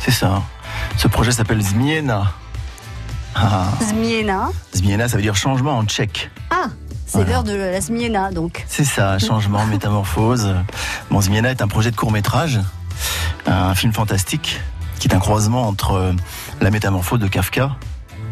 C'est ça. Ce projet s'appelle Zmiena. Ah. Zmiena. Zmiena, ça veut dire changement en tchèque. Ah, c'est l'heure de la Zmiena, donc. C'est ça, changement, métamorphose. Bon, Zmiena est un projet de court métrage, un film fantastique, qui est un croisement entre la métamorphose de Kafka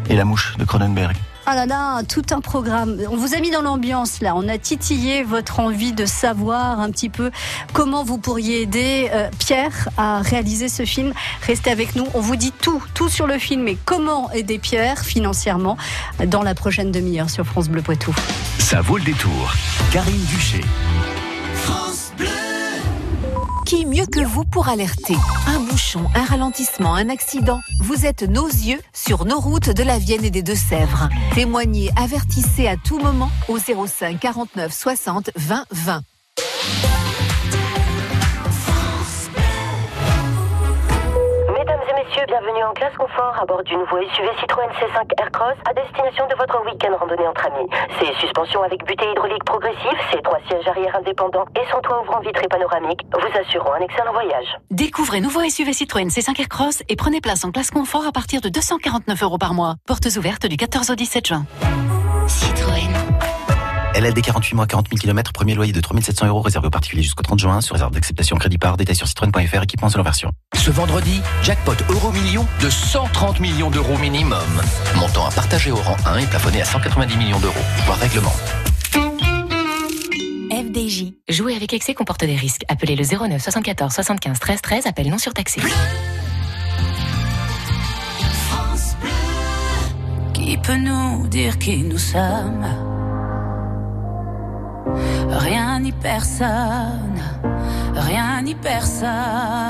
et la mouche de Cronenberg. Ah là là, tout un programme. On vous a mis dans l'ambiance là. On a titillé votre envie de savoir un petit peu comment vous pourriez aider euh, Pierre à réaliser ce film. Restez avec nous. On vous dit tout, tout sur le film et comment aider Pierre financièrement dans la prochaine demi-heure sur France Bleu Poitou. Ça vaut le détour. Karine Duché. Qui mieux que vous pour alerter Un bouchon, un ralentissement, un accident. Vous êtes nos yeux sur nos routes de la Vienne et des Deux-Sèvres. Témoignez, avertissez à tout moment au 05 49 60 20 20. Bienvenue en classe confort à bord du nouveau SUV Citroën C5 Aircross à destination de votre week-end randonnée entre amis. Ses suspensions avec butée hydraulique progressive, ses trois sièges arrière indépendants et son toit ouvrant vitré panoramique vous assureront un excellent voyage. Découvrez nouveau SUV Citroën C5 Aircross et prenez place en classe confort à partir de 249 euros par mois. Portes ouvertes du 14 au 17 juin. Citroën. LLD 48 mois, 40 000 km, premier loyer de 3700 euros réservé aux particuliers jusqu'au 30 juin, sur réserve d'acceptation crédit par, détail sur citroën.fr, équipement selon version. Ce vendredi, jackpot euro million de 130 millions d'euros minimum. Montant à partager au rang 1 et plafonné à 190 millions d'euros. Voir règlement. FDJ. Jouer avec excès comporte des risques. Appelez le 09 74 75 13 13, appel non surtaxé. Qui peut nous dire qui nous sommes? Rien ni personne, rien ni personne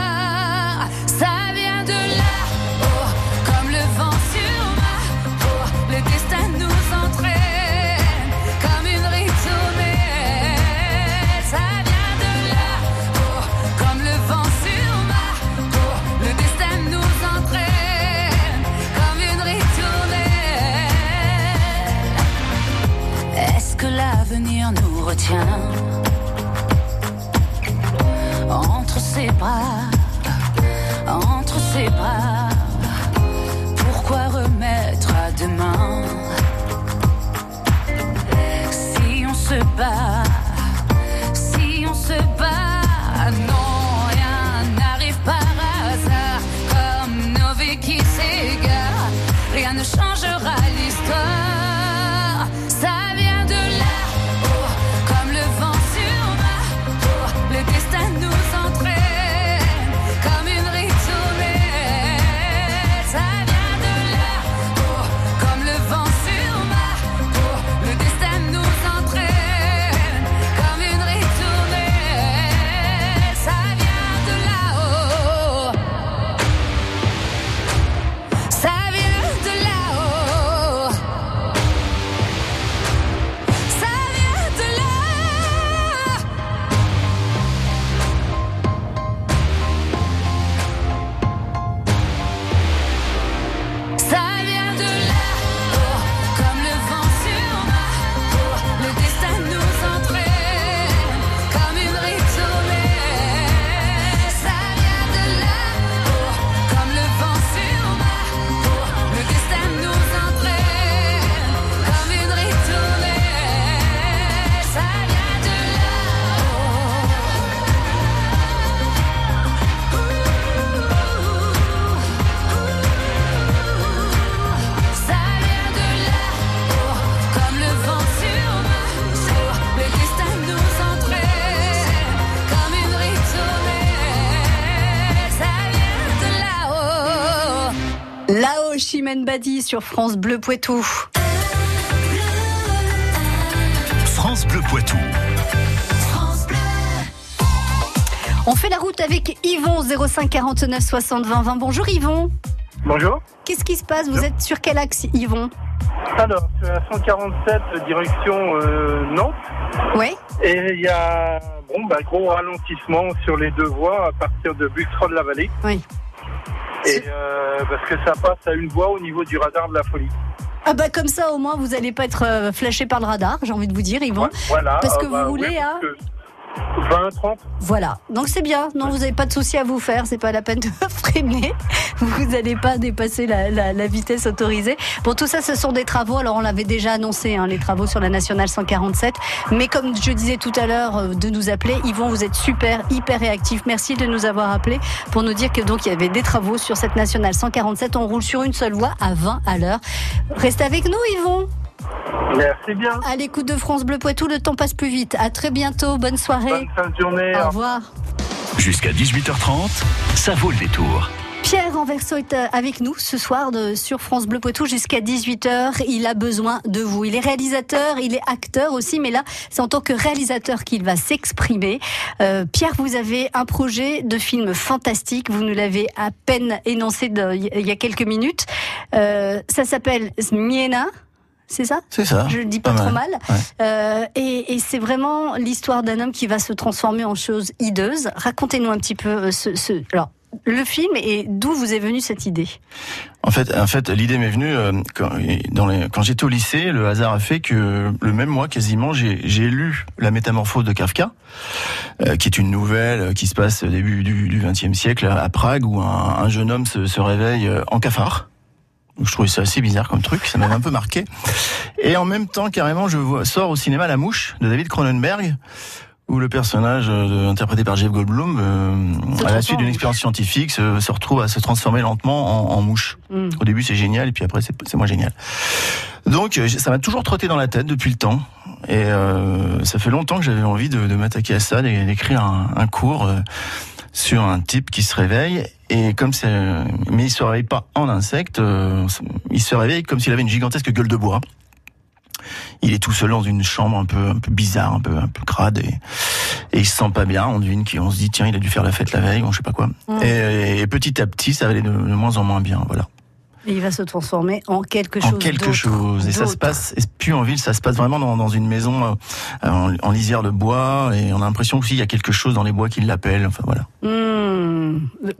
Entre ses bras, entre ses bras? Pourquoi remettre à demain Badi sur France Bleu Poitou. France Bleu Poitou. On fait la route avec Yvon 05 49 60 20 20. Bonjour Yvon. Bonjour. Qu'est-ce qui se passe? Vous êtes sur quel axe Yvon? Alors, sur la 147, direction euh, Nantes. Oui. Et il y a bon, bah, gros ralentissement sur les deux voies à partir de Buxerolles-la-Vallée. Oui. Et euh, parce que ça passe à une voie au niveau du radar de la folie. Ah bah comme ça au moins vous n'allez pas être euh, flashé par le radar, j'ai envie de vous dire Yvon. Voilà. Parce que euh, bah, vous roulez oui, à... parce que 20, 30. Voilà, donc c'est bien. Non, vous n'avez pas de souci à vous faire. C'est pas la peine de freiner. Vous n'allez pas dépasser la, vitesse autorisée. Bon, tout ça, ce sont des travaux. Alors, on l'avait déjà annoncé, hein, les travaux sur la nationale 147. Mais comme je disais tout à l'heure, euh, de nous appeler, Yvon, vous êtes super, hyper réactif. Merci de nous avoir appelés pour nous dire que donc il y avait des travaux sur cette nationale 147. On roule sur une seule voie à 20 à l'heure. Restez avec nous, Yvon. Merci bien. À l'écoute de France Bleu Poitou, le temps passe plus vite. À très bientôt. Bonne soirée. Bonne fin de journée. Au revoir. Jusqu'à 18h30, ça vaut le détour. Pierre Renverso est euh, avec nous ce soir de, sur France Bleu Poitou jusqu'à 18h. Il a besoin de vous. Il est réalisateur, il est acteur aussi, mais là, c'est en tant que réalisateur qu'il va s'exprimer. Euh, Pierre, vous avez un projet de film fantastique. Vous nous l'avez à peine énoncé de- il y a quelques minutes. Euh, ça s'appelle Miena. C'est ça C'est ça. Je le dis pas, Pas trop mal. mal. Ouais. Euh, et et c'est vraiment l'histoire d'un homme qui va se transformer en chose hideuse. Racontez-nous un petit peu euh, ce, ce... Alors, le film et d'où vous est venue cette idée? En fait, en fait, l'idée m'est venue euh, quand, dans les- quand j'étais au lycée. Le hasard a fait que le même mois, quasiment, j'ai lu La Métamorphose de Kafka, euh, qui est une nouvelle qui se passe au début du XXe siècle à Prague, où un, un jeune homme se, se réveille en cafard. Je trouvais ça assez bizarre comme truc, ça m'avait un peu marqué. Et en même temps, carrément, je vois, sors au cinéma La Mouche de David Cronenberg, où le personnage euh, interprété par Jeff Goldblum, euh, à la suite d'une expérience scientifique, se, se retrouve à se transformer lentement en, en mouche. Hmm. Au début, c'est génial, et puis après, c'est moins génial. Donc, euh, ça m'a toujours trotté dans la tête depuis le temps. Et euh, ça fait longtemps que j'avais envie de, de m'attaquer à ça, d'é- d'écrire un, un cours sur un type qui se réveille. Et comme c'est, mais il se réveille pas en insecte, euh, il se réveille comme s'il avait une gigantesque gueule de bois. Il est tout seul dans une chambre un peu, un peu bizarre, un peu, un peu crade, et, et il se sent pas bien. On devine qu'on se dit tiens, il a dû faire la fête la veille, ou je sais pas quoi. Et, et petit à petit, ça va aller de, de moins en moins bien, voilà. Et il va se transformer en quelque En chose. quelque d'autre. chose. Et ça se passe, et plus en ville, ça se passe vraiment dans, dans une maison euh, en, en lisière de bois, et on a l'impression aussi qu'il y a quelque chose dans les bois qui l'appelle. Enfin voilà.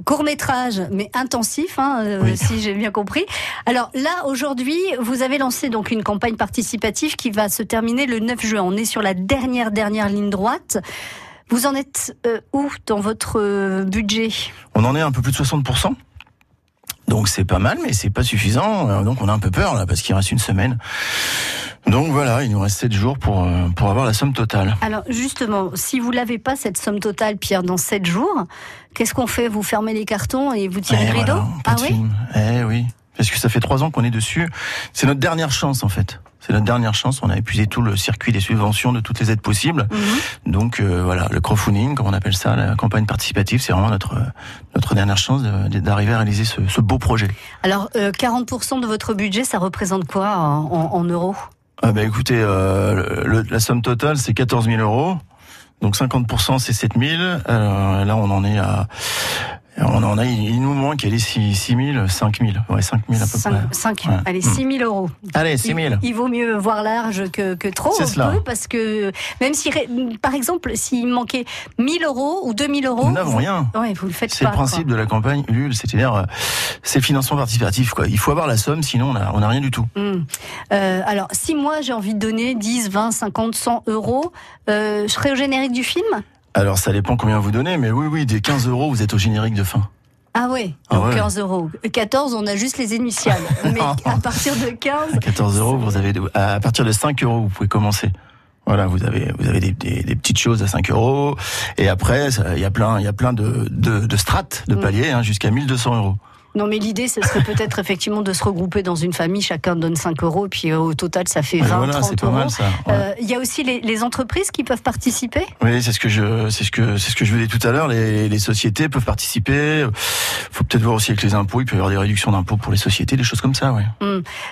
Court métrage, mais intensif, hein, euh, Oui. si j'ai bien compris. Alors là, aujourd'hui, vous avez lancé donc une campagne participative qui va se terminer le 9 juin. On est sur la dernière dernière ligne droite. Vous en êtes euh, où dans votre budget? On en est à un peu plus de 60%. Donc c'est pas mal, mais c'est pas suffisant. Euh, Donc on a un peu peur là, parce qu'il reste une semaine. Donc voilà, il nous reste 7 jours pour, euh, pour avoir la somme totale. Alors justement, si vous l'avez pas cette somme totale, Pierre, dans 7 jours, qu'est-ce qu'on fait? Vous fermez les cartons et vous tirez Eh, le rideau? voilà, Ah oui? Eh oui. Parce que ça fait trois ans qu'on est dessus. C'est notre dernière chance en fait. C'est notre dernière chance. On a épuisé tout le circuit des subventions de toutes les aides possibles. Mhm. Donc euh, voilà, le crowdfunding, comme on appelle ça, la campagne participative, c'est vraiment notre notre dernière chance d'arriver à réaliser ce, ce beau projet. Alors, euh, 40% de votre budget, ça représente quoi en, en- en euros? Ah bah écoutez, euh, le- la somme totale c'est 14 000 euros. Donc 50% c'est 7 000. Euh, là on en est à, on en a, il nous manque, allez 6, 6 000, 5 000, ouais 5 000 à peu Cinq- près. cinq- Ouais. Allez, Mm. 6 000 euros. Allez 6 000. Il, il vaut mieux voir large que, que trop, un cela. peu, parce que même si, par exemple, s'il manquait 1000 euros ou 2000 euros. Nous n'avons rien. Ouais, vous le faites C'est le principe de la campagne Ulule, c'est-à-dire euh, c'est le financement participatif quoi. Il faut avoir la somme, sinon on a, on a rien du tout. quoi. Mm. Euh, alors, si moi j'ai envie de donner 10, 20, 50, 100 euros, euh, je serai au générique du film? Alors ça dépend combien vous donnez, mais oui oui, des 15 euros vous êtes au générique de fin. Ah ouais, Ah donc ouais. 15 euros. 14, on a juste les initiales. Mais à partir de 15, 14 euros, vous avez à partir de 5 euros, vous pouvez commencer. Voilà, vous avez vous avez des, des, des petites choses à 5 euros, et après il y a plein il y a plein de de, de strates, de Mm. paliers, hein, jusqu'à 1200 euros. Non, mais l'idée, ce serait peut-être effectivement de se regrouper dans une famille, chacun donne 5 euros, puis euh, au total, ça fait Et 20, voilà, 30 c'est pas euros. ouais. Euh, Il y a aussi les, les entreprises qui peuvent participer. Oui, c'est ce que je, c'est ce que, c'est ce que je vous disais tout à l'heure. Les, les sociétés peuvent participer. Faut peut-être voir aussi avec les impôts. Il peut y avoir des réductions d'impôts pour les sociétés, des choses comme ça. Mm.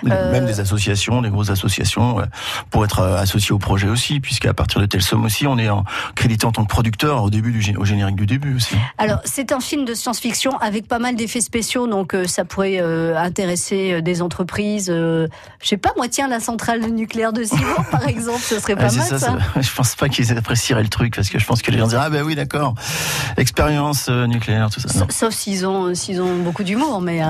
Les- Euh, Même des associations, des grosses associations, ouais, pour être euh, associés au projet aussi, puisqu'à partir de telle somme aussi, on est en, crédité en tant que producteur au début du, au générique du début aussi. Alors, c'est un film de science-fiction avec pas mal d'effets spéciaux, donc euh, ça pourrait euh, intéresser euh, des entreprises. je sais pas, moi, tiens, la centrale nucléaire de Simon, par exemple, ce serait pas Ouais, c'est mal ça, ça. je pense pas qu'ils apprécieraient le truc parce que je pense que les gens diraient ah ben oui d'accord expérience nucléaire tout ça. Non. Sauf s'ils ont, s'ils ont beaucoup d'humour. Mais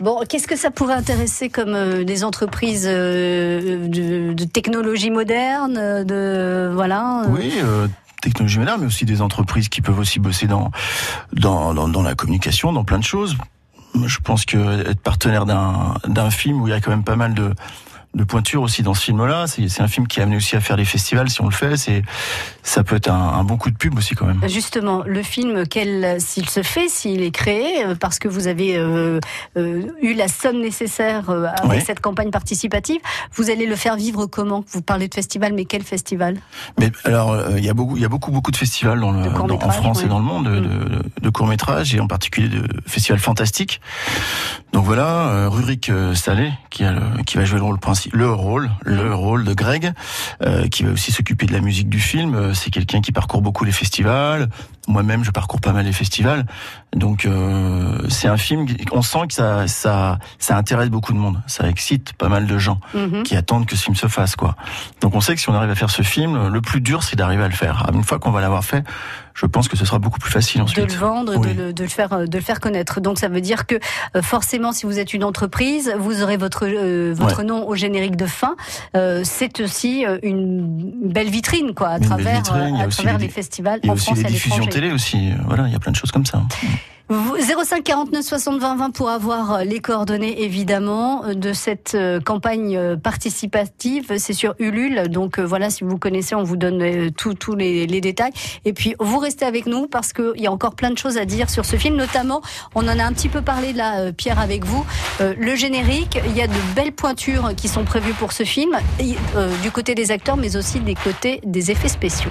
bon, qu'est-ce que ça pourrait intéresser comme des entreprises de, de technologie moderne, de voilà. Oui, euh, technologie moderne, mais aussi des entreprises qui peuvent aussi bosser dans dans, dans, dans la communication, dans plein de choses. Je pense que être partenaire d'un film où il y a quand même pas mal de de pointures aussi dans ce film-là, c'est un film qui est amené aussi à faire des festivals si on le fait. C'est ça peut être un, un bon coup de pub aussi quand même. Justement, le film, s'il se fait, s'il est créé, euh, parce que vous avez euh, euh, eu la somme nécessaire avec Oui. cette campagne participative, vous allez le faire vivre comment? Vous parlez de festival, mais quel festival? Mais alors, euh, il y a beaucoup, il y a beaucoup, beaucoup de festivals dans le, dans- en France et dans le monde de, de, de courts métrages et en particulier de festivals fantastiques. Donc voilà, Rurik Salé qui a le- qui va jouer le rôle principal, le rôle, le rôle de Greg, euh, qui va aussi s'occuper de la musique du film. Euh, C'est quelqu'un qui parcourt beaucoup les festivals. Moi-même, je parcours pas mal les festivals. Donc euh, c'est un film, on sent que ça, ça, ça intéresse beaucoup de monde. Ça excite pas mal de gens Mhm. qui attendent que ce film se fasse, quoi. Donc on sait que si on arrive à faire ce film, le plus dur c'est d'arriver à le faire. Une fois qu'on va l'avoir fait, je pense que ce sera beaucoup plus facile de ensuite. le vendre, Oui. de, le, de le faire, euh, de le faire connaître. Donc ça veut dire que euh, forcément, si vous êtes une entreprise, vous aurez votre euh, votre Ouais. nom au générique de fin. Euh, c'est aussi euh, une belle vitrine, quoi, à Une travers vitrine, à travers les- festivals en France et à l'étranger. Télé aussi. Voilà, il y a plein de choses comme ça. Vous- 05 49 60 20 20 pour avoir euh, les coordonnées évidemment euh, de cette euh, campagne participative. C'est sur Ulule, donc voilà si vous connaissez, on vous donne tous tous les, les détails. Et puis vous restez avec nous parce qu'il y a encore plein de choses à dire sur ce film, notamment on en a un petit peu parlé là, Pierre avec vous. Euh, le générique, il y a de belles pointures qui sont prévues pour ce film, et, euh, du côté des acteurs, mais aussi des côtés des effets spéciaux.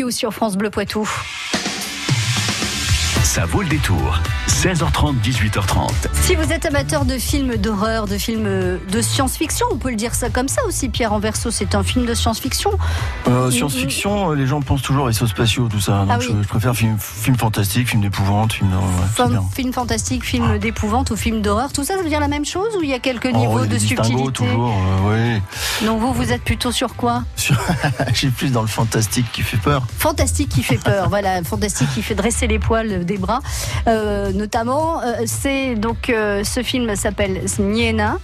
You sur France Bleu Poitou. Ça vaut le détour. 16h30, 18h30. Si vous êtes amateur de films d'horreur, de films de science-fiction, on peut le dire ça comme ça aussi, Pierre Anverso, c'est un film de science-fiction. Euh, Science-fiction, euh, les gens pensent toujours à vaisseaux spatiaux, tout ça. Donc Ah oui. je, je préfère film, film fantastique, film d'épouvante, film. d'horreur, ouais, Film, fantastique, film d'épouvante ou film d'horreur, tout ça, ça veut dire la même chose ou il y a quelques Oh, niveaux y a de subtilité toujours, euh, oui. Donc vous, vous êtes plutôt sur quoi Sur- suis plus dans le fantastique qui fait peur. Fantastique qui fait peur, voilà, fantastique qui fait dresser les poils des bras, Euh, notamment. euh, c'est donc euh, ce film s'appelle Niena,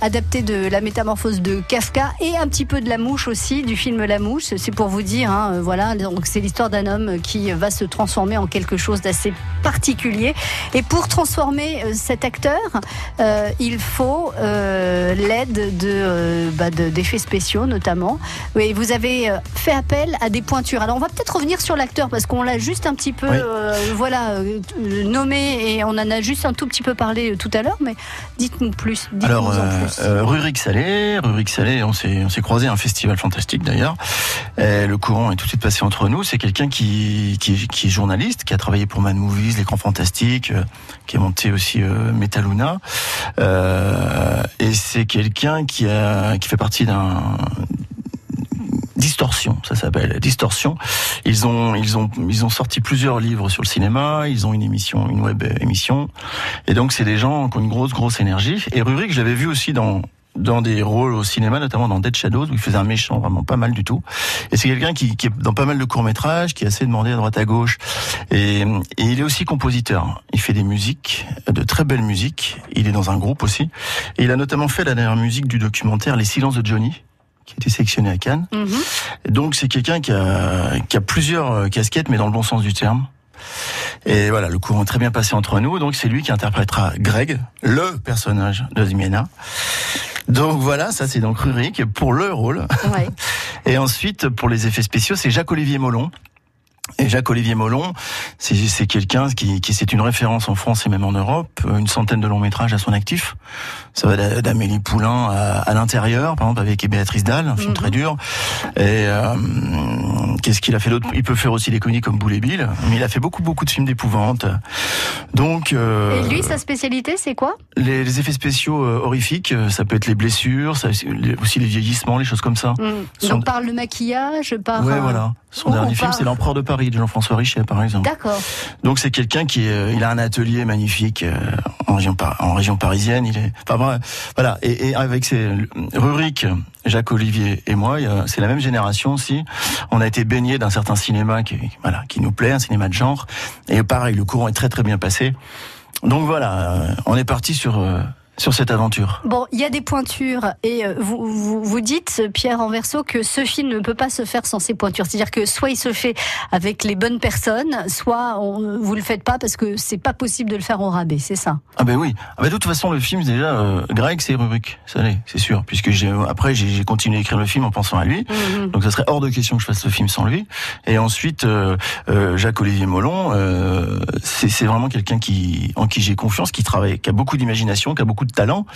adapté de la métamorphose de Kafka et un petit peu de La Mouche aussi, du film La Mouche. C'est pour vous dire, hein, voilà, donc c'est l'histoire d'un homme qui va se transformer en quelque chose d'assez particulier. Et pour transformer cet acteur, il faut l'aide de, bah, de- d'effets spéciaux notamment. Oui, vous avez fait appel à des pointures. Alors on va peut-être revenir sur l'acteur parce qu'on l'a juste un petit peu Oui. voilà, euh, nommé et on en a juste un tout petit peu parlé euh, tout à l'heure, mais dites-nous plus. Alors, en euh, plus. euh, Rurik Salé, Rurik Salé, on s'est, on s'est croisé à un festival fantastique d'ailleurs. Et le courant est tout de suite passé entre nous. C'est quelqu'un qui, qui, qui est journaliste, qui a travaillé pour Mad Movies, l'écran fantastique, euh, qui a monté aussi euh, Metaluna. Euh, et c'est quelqu'un qui a, qui fait partie d'un, Distorsion, ça s'appelle Distorsion. Ils ont ils ont ils ont sorti plusieurs livres sur le cinéma. Ils ont une émission, une web émission. Et donc c'est des gens qui ont une grosse grosse énergie. Et Rurik, je l'avais vu aussi dans dans des rôles au cinéma, notamment dans Dead Shadows, où il faisait un méchant vraiment pas mal du tout. Et c'est quelqu'un qui, qui est dans pas mal de courts métrages, qui est assez demandé à droite à gauche. Et, et il est aussi compositeur. Il fait des musiques, de très belles musiques. Il est dans un groupe aussi. Et il a notamment fait la dernière musique du documentaire Les Silences de Johnny, qui a été sélectionné à Cannes. Mhm. Donc c'est quelqu'un qui a, qui a plusieurs euh, casquettes, mais dans le bon sens du terme. Et voilà, le courant est très bien passé entre nous. Donc c'est lui qui interprétera Greg, le personnage de Zmiena. Donc voilà, ça c'est donc Rurik pour le rôle. Ouais. Et ensuite, pour les effets spéciaux, c'est Jacques-Olivier Molon. Et Jacques-Olivier Molon, c'est quelqu'un qui, qui c'est une référence en France et même en Europe, une centaine de longs métrages à son actif. Ça va d'A- d'Amélie Poulain à, à l'intérieur, par exemple avec Béatrice Dalle, un film très dur. Et euh, qu'est-ce qu'il a fait d'autre? Il peut faire aussi des comédies comme Boule et Bill, mais il a fait beaucoup beaucoup de films d'épouvante. Donc euh, Et lui, sa spécialité, c'est quoi? les, les effets spéciaux euh, horrifiques, euh, ça peut être les blessures, ça, aussi les vieillissements, les choses comme ça. Mm. Son- Donc par le maquillage, par. Ouais, euh, voilà. Son dernier film, c'est L'Empereur de Paris de Jean-François Richet, par exemple. D'accord. Donc c'est quelqu'un qui, est, euh, il a un atelier magnifique euh, en région, en région parisienne. Il est, enfin voilà. Et, avec ses Rurik, Jacques Olivier et moi, c'est la même génération aussi. On a été baignés d'un certain cinéma qui, voilà, qui nous plaît, un cinéma de genre. Et pareil, le courant est très très bien passé. Donc voilà, on est parti sur euh, sur cette aventure. Bon, il y a des pointures et euh, vous, vous, vous dites, Pierre Anverso, que ce film ne peut pas se faire sans ces pointures. C'est-à-dire que soit il se fait avec les bonnes personnes, soit on, vous le faites pas parce que c'est pas possible de le faire au rabais, c'est ça? Ah ben oui. Ah ben de toute façon, le film déjà, euh, Greg, c'est Rurik, ça l'est, c'est sûr, puisque après j'ai continué à écrire le film en pensant à lui. Donc ça serait hors de question que je fasse le film sans lui. Et ensuite, euh, euh, Jacques-Olivier Molon, c'est c'est vraiment quelqu'un qui en qui j'ai confiance, qui travaille, qui a beaucoup d'imagination, qui a beaucoup de talent.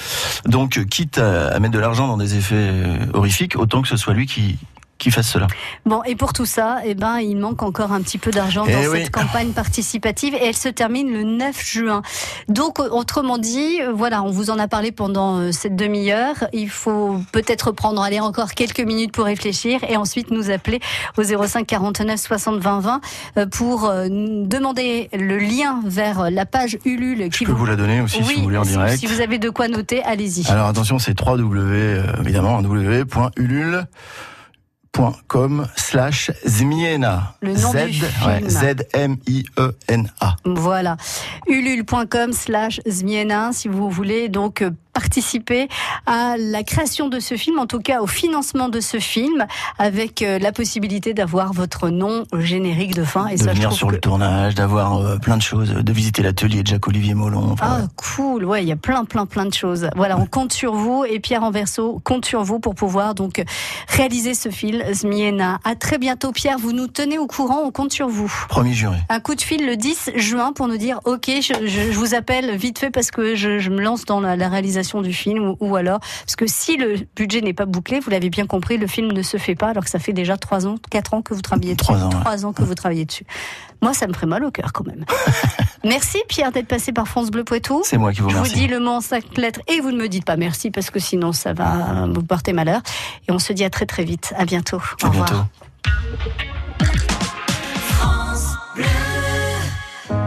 Donc euh, quitte à, mettre de l'argent dans des effets euh, horrifiques, autant que ce soit lui qui qui fasse cela. Bon, et pour tout ça, eh ben, il manque encore un petit peu d'argent Eh dans oui. cette campagne participative et elle se termine le 9 juin. Donc, autrement dit, voilà, on vous en a parlé pendant euh, cette demi-heure. Il faut peut-être prendre, aller encore quelques minutes pour réfléchir et ensuite nous appeler au 05 49 60 20 20 euh, pour euh, demander le lien vers la page Ulule. Qui Je peux vous la donner aussi si vous voulez en direct. Si vous avez de quoi noter, allez-y. Alors attention, c'est 3 euh, évidemment www.ulule.com slash Zmiena. Le nom Z, du film. ouais, Z-M-I-E-N-A. Voilà. ulule.com slash Zmiena si vous voulez donc euh, participer à la création de ce film, en tout cas au financement de ce film, avec euh, la possibilité d'avoir votre nom générique de fin. Et de ça, venir sur que- le tournage, d'avoir euh, plein de choses, de visiter l'atelier de Jacques-Olivier Molon. enfin, Ah, cool. Ouais, il y a plein, plein, plein de choses. Voilà, on compte sur vous et Pierre Anverso compte sur vous pour pouvoir donc réaliser ce film, Zmiena. À très bientôt, Pierre. Vous nous tenez au courant. On compte sur vous. Promis juré. Un coup de fil le 10 juin pour nous dire ok je, je- je vous appelle vite fait parce que je, je me lance dans la, la réalisation du film ou, ou alors parce que si le budget n'est pas bouclé vous l'avez bien compris le film ne se fait pas alors que ça fait déjà 3 ans 4 ans que vous travaillez dessus. Trois ans, ouais. 3 ans que vous travaillez dessus. Moi ça me ferait mal au cœur quand même. Merci Pierre d'être passé par France Bleu Poitou. C'est moi qui vous je remercie. vous dis le mot en cinq lettres et vous ne me dites pas merci parce que sinon ça va vous porter malheur. Et on se dit à très très vite. À bientôt. À au revoir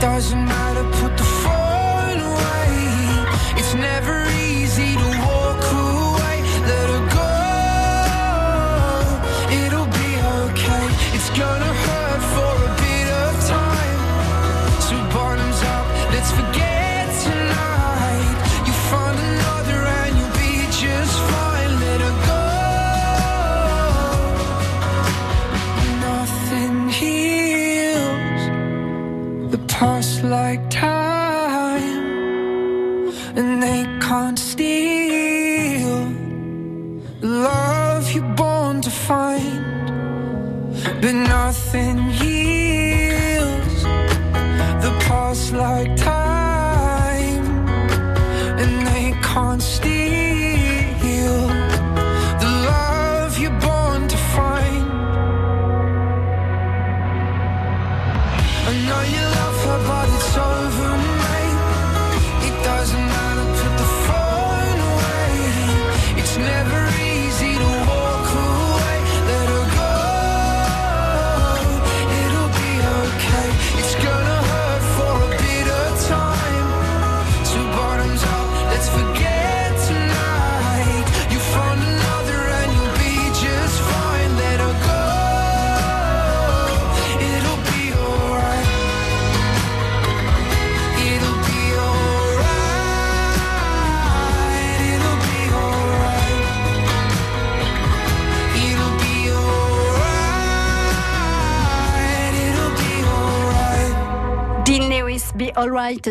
Doesn't matter, put the phone away. It's never easy to walk away. Let her go. It'll be okay. It's gonna hurt for a bit of time. So bottoms up, let's forget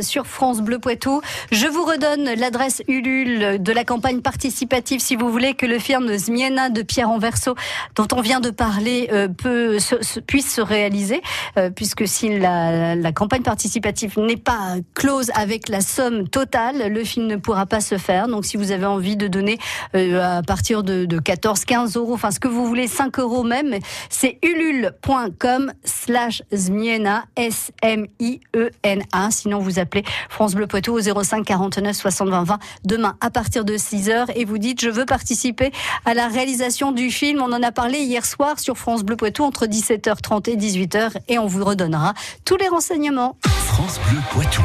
Sur France Bleu Poitou. Je vous redonne l'adresse Ulule de la campagne participative si vous voulez que le film Zmiena de Pierre Anverso, dont on vient de parler, euh, puisse se réaliser, euh, puisque si la, la campagne participative n'est pas close avec la somme totale, le film ne pourra pas se faire. Donc si vous avez envie de donner euh, à partir de, de 14, 15 euros, enfin ce que vous voulez, 5 euros même, c'est ulule.com slash Zmiena, S-M-I-E-N-A. Sinon, vous appelez France Bleu Poitou au 05 49 60 20 20 demain à partir de 6 heures et vous dites je veux participer à la réalisation du film. On en a parlé hier soir sur France Bleu Poitou entre 17h30 et 18h et on vous redonnera tous les renseignements. France Bleu Poitou.